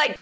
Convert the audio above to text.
like.